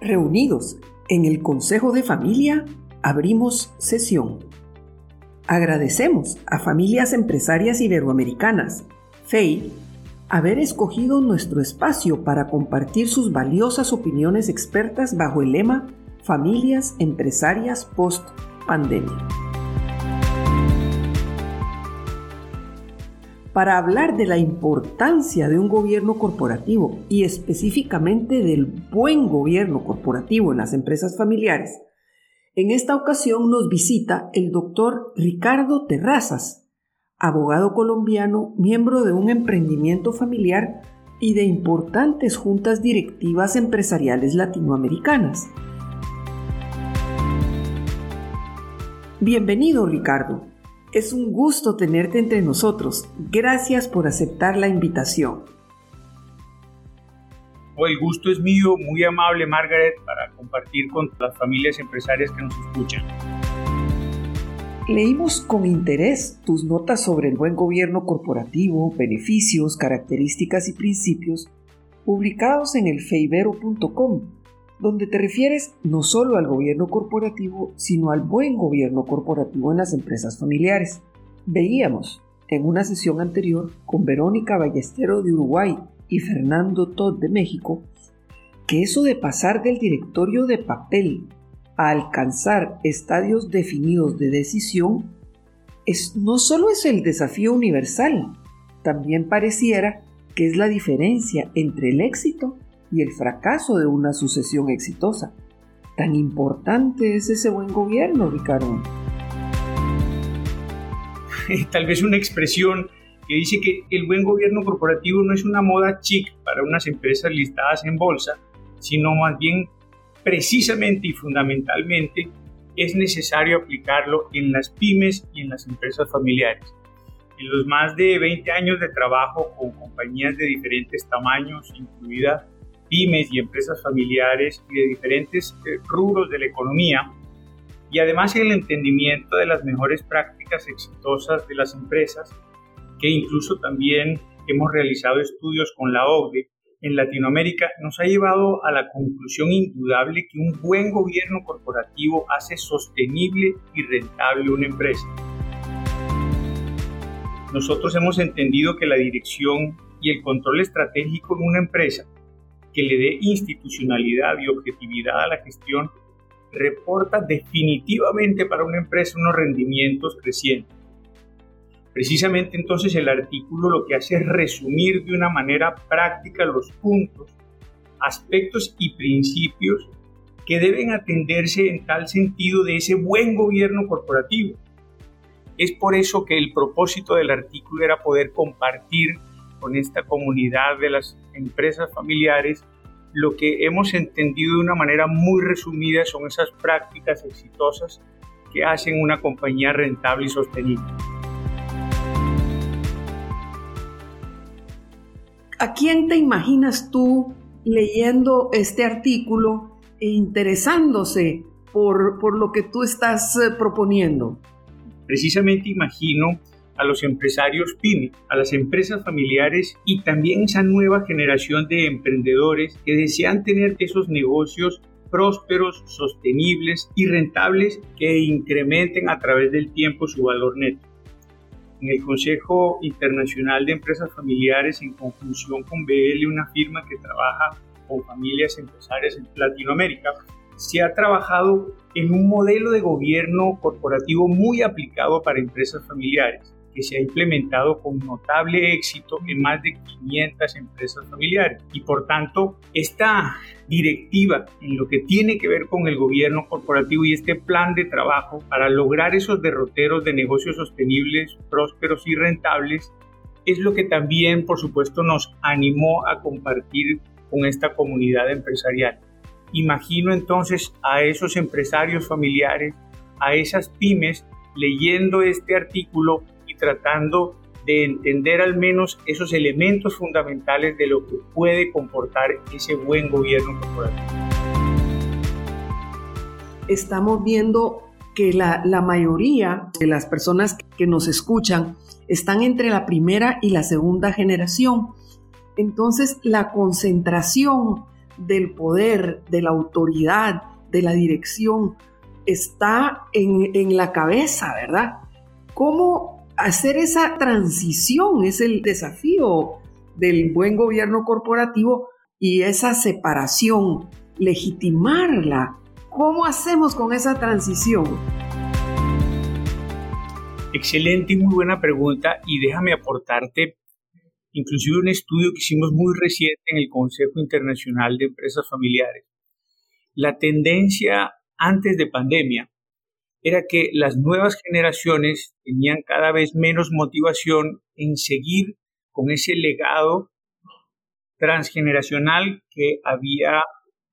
Reunidos en el Consejo de Familia, abrimos sesión. Agradecemos a familias empresarias iberoamericanas, FEI, haber escogido nuestro espacio para compartir sus valiosas opiniones expertas bajo el lema Familias Empresarias Post Pandemia. Para hablar de la importancia de un gobierno corporativo y específicamente del buen gobierno corporativo en las empresas familiares, en esta ocasión nos visita el doctor Ricardo Terrazas, abogado colombiano, miembro de un emprendimiento familiar y de importantes juntas directivas empresariales latinoamericanas. Bienvenido, Ricardo. Es un gusto tenerte entre nosotros. Gracias por aceptar la invitación. Oh, el gusto es mío, muy amable Margaret, para compartir con las familias empresarias que nos escuchan. Leímos con interés tus notas sobre el buen gobierno corporativo, beneficios, características y principios publicados en el feibero.com donde te refieres no solo al gobierno corporativo, sino al buen gobierno corporativo en las empresas familiares. Veíamos en una sesión anterior con Verónica Ballestero de Uruguay y Fernando Todd de México que eso de pasar del directorio de papel a alcanzar estadios definidos de decisión no solo es el desafío universal, también pareciera que es la diferencia entre el éxito y el fracaso de una sucesión exitosa. Tan importante es ese buen gobierno, Ricardo. Tal vez una expresión que dice que el buen gobierno corporativo no es una moda chic para unas empresas listadas en bolsa, sino más bien precisamente y fundamentalmente es necesario aplicarlo en las pymes y en las empresas familiares. En los más de 20 años de trabajo con compañías de diferentes tamaños, incluida pymes y empresas familiares y de diferentes eh, rubros de la economía, y además el entendimiento de las mejores prácticas exitosas de las empresas, que incluso también hemos realizado estudios con la OCDE en Latinoamérica, nos ha llevado a la conclusión indudable que un buen gobierno corporativo hace sostenible y rentable una empresa. Nosotros hemos entendido que la dirección y el control estratégico en una empresa que le dé institucionalidad y objetividad a la gestión, reporta definitivamente para una empresa unos rendimientos crecientes. Precisamente entonces el artículo lo que hace es resumir de una manera práctica los puntos, aspectos y principios que deben atenderse en tal sentido de ese buen gobierno corporativo. Es por eso que el propósito del artículo era poder compartir con esta comunidad de las empresas familiares, lo que hemos entendido de una manera muy resumida son esas prácticas exitosas que hacen una compañía rentable y sostenible. ¿A quién te imaginas tú leyendo este artículo e interesándose por, por lo que tú estás eh, proponiendo? Precisamente imagino a los empresarios PYME, a las empresas familiares y también esa nueva generación de emprendedores que desean tener esos negocios prósperos, sostenibles y rentables que incrementen a través del tiempo su valor neto. En el Consejo Internacional de Empresas Familiares, en conjunción con BL, una firma que trabaja con familias empresarias en Latinoamérica, se ha trabajado en un modelo de gobierno corporativo muy aplicado para empresas familiares que se ha implementado con notable éxito en más de 500 empresas familiares. Y por tanto, esta directiva en lo que tiene que ver con el gobierno corporativo y este plan de trabajo para lograr esos derroteros de negocios sostenibles, prósperos y rentables, es lo que también, por supuesto, nos animó a compartir con esta comunidad empresarial. Imagino entonces a esos empresarios familiares, a esas pymes, leyendo este artículo tratando de entender al menos esos elementos fundamentales de lo que puede comportar ese buen gobierno corporativo. Estamos viendo que la, la, mayoría de las personas que nos escuchan están entre la primera y la segunda generación. Entonces, la concentración del poder, de la autoridad, de la dirección, está en, en la cabeza, ¿verdad? ¿Cómo hacer esa transición? Es el desafío del buen gobierno corporativo y esa separación, legitimarla. ¿Cómo hacemos con esa transición? Excelente y muy buena pregunta y déjame aportarte inclusive un estudio que hicimos muy reciente en el Consejo Internacional de Empresas Familiares. La tendencia antes de pandemia era que las nuevas generaciones tenían cada vez menos motivación en seguir con ese legado transgeneracional que había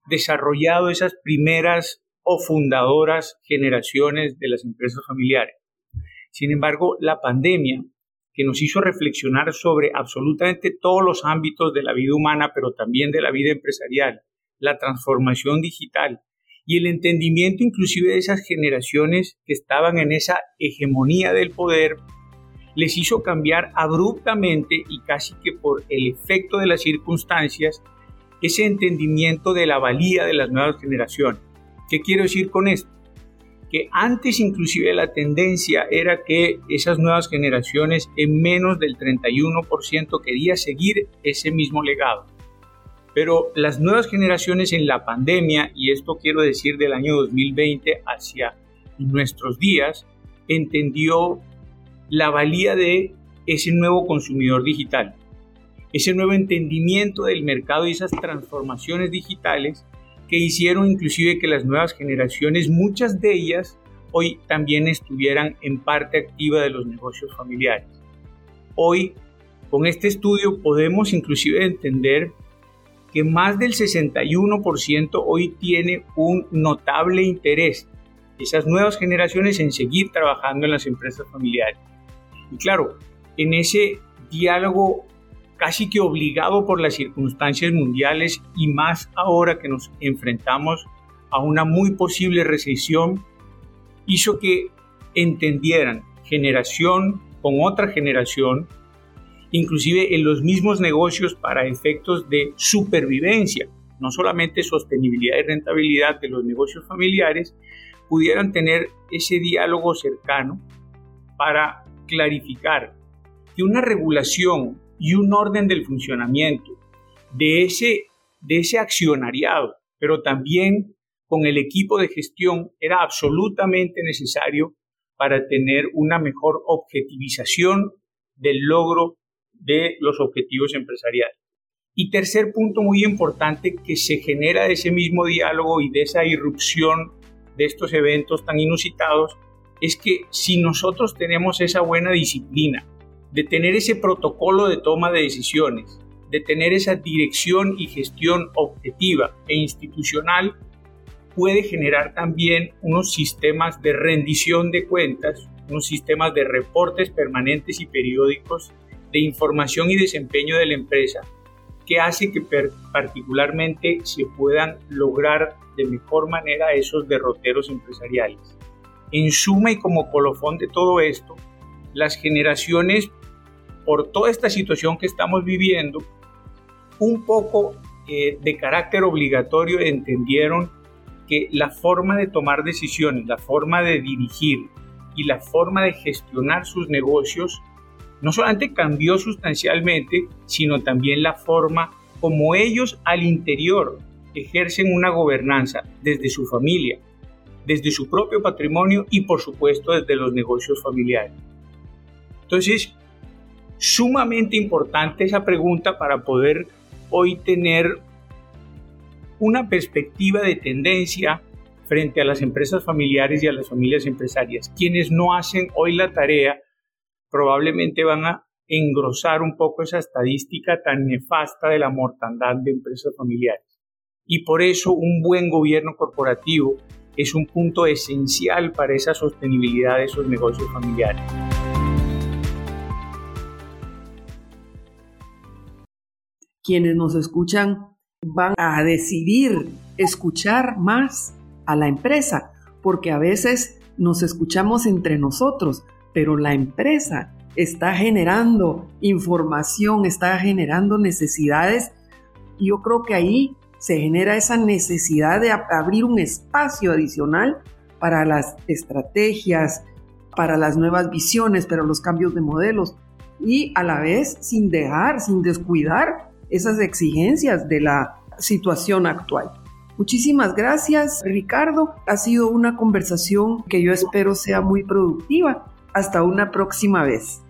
desarrollado esas primeras o fundadoras generaciones de las empresas familiares. Sin embargo, la pandemia, que nos hizo reflexionar sobre absolutamente todos los ámbitos de la vida humana, pero también de la vida empresarial, la transformación digital y el entendimiento inclusive de esas generaciones que estaban en esa hegemonía del poder, les hizo cambiar abruptamente y casi que por el efecto de las circunstancias ese entendimiento de la valía de las nuevas generaciones. ¿Qué quiero decir con esto? Que antes inclusive la tendencia era que esas nuevas generaciones en menos del 31% quería seguir ese mismo legado. Pero las nuevas generaciones en la pandemia, y esto quiero decir del año 2020 hacia nuestros días, entendió la valía de ese nuevo consumidor digital ese nuevo entendimiento del mercado y esas transformaciones digitales que hicieron inclusive que las nuevas generaciones, muchas de ellas, hoy también estuvieran en parte activa de los negocios familiares. Hoy, con este estudio, podemos inclusive entender que más del 61% hoy tiene un notable interés esas nuevas generaciones en seguir trabajando en las empresas familiares. Y claro, en ese diálogo casi que obligado por las circunstancias mundiales y más ahora que nos enfrentamos a una muy posible recesión, hizo que entendieran generación con otra generación, inclusive en los mismos negocios para efectos de supervivencia, no solamente sostenibilidad y rentabilidad de los negocios familiares, pudieran tener ese diálogo cercano para clarificar que una regulación y un orden del funcionamiento de ese, de ese accionariado, pero también con el equipo de gestión era absolutamente necesario para tener una mejor objetivización del logro de los objetivos empresariales. Y tercer punto muy importante que se genera de ese mismo diálogo y de esa irrupción de estos eventos tan inusitados es que si nosotros tenemos esa buena disciplina, de tener ese protocolo de toma de decisiones, de tener esa dirección y gestión objetiva e institucional, puede generar también unos sistemas de rendición de cuentas, unos sistemas de reportes permanentes y periódicos de información y desempeño de la empresa, que hace que particularmente se puedan lograr de mejor manera esos derroteros empresariales. En suma y como colofón de todo esto, las generaciones por toda esta situación que estamos viviendo, un poco eh, de carácter obligatorio entendieron que la forma de tomar decisiones, la forma de dirigir y la forma de gestionar sus negocios no solamente cambió sustancialmente, sino también la forma como ellos al interior ejercen una gobernanza desde su familia, desde su propio patrimonio y por supuesto desde los negocios familiares. Entonces, sumamente importante esa pregunta para poder hoy tener una perspectiva de tendencia frente a las empresas familiares y a las familias empresarias. Quienes no hacen hoy la tarea probablemente van a engrosar un poco esa estadística tan nefasta de la mortandad de empresas familiares. Y por eso un buen gobierno corporativo es un punto esencial para esa sostenibilidad de esos negocios familiares. quienes nos escuchan van a decidir escuchar más a la empresa, porque a veces nos escuchamos entre nosotros, pero la empresa está generando información, está generando necesidades. Y yo creo que ahí se genera esa necesidad de abrir un espacio adicional para las estrategias, para las nuevas visiones, para los cambios de modelos y a la vez sin dejar, sin descuidar esas exigencias de la situación actual. Muchísimas gracias, Ricardo. Ha sido una conversación que yo espero sea muy productiva. Hasta una próxima vez.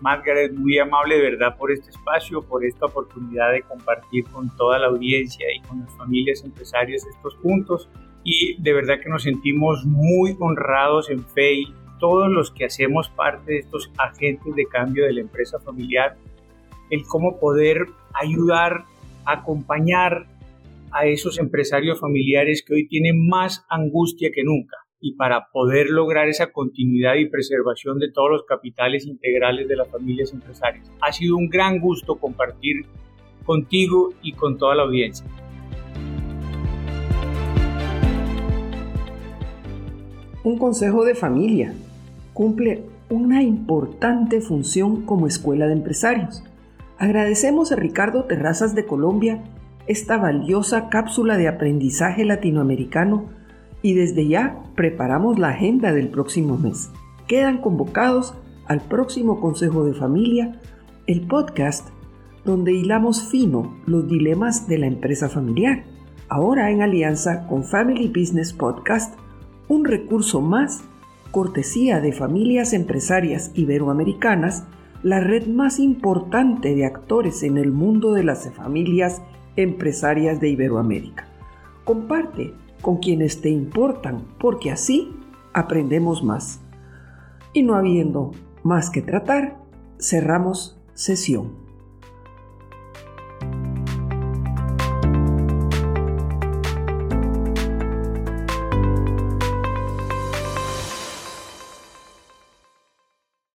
Margaret, muy amable de verdad por este espacio, por esta oportunidad de compartir con toda la audiencia y con las familias empresarias estos puntos. Y de verdad que nos sentimos muy honrados en FEI, todos los que hacemos parte de estos agentes de cambio de la empresa familiar, el cómo poder ayudar acompañar a esos empresarios familiares que hoy tienen más angustia que nunca y para poder lograr esa continuidad y preservación de todos los capitales integrales de las familias empresarias. Ha sido un gran gusto compartir contigo y con toda la audiencia. Un consejo de familia cumple una importante función como escuela de empresarios Agradecemos a Ricardo Terrazas de Colombia esta valiosa cápsula de aprendizaje latinoamericano y desde ya preparamos la agenda del próximo mes. Quedan convocados al próximo Consejo de Familia, el podcast donde hilamos fino los dilemas de la empresa familiar, ahora en alianza con Family Business Podcast, un recurso más cortesía de familias empresarias iberoamericanas la red más importante de actores en el mundo de las familias empresarias de Iberoamérica. Comparte con quienes te importan, porque así aprendemos más. Y no habiendo más que tratar, cerramos sesión.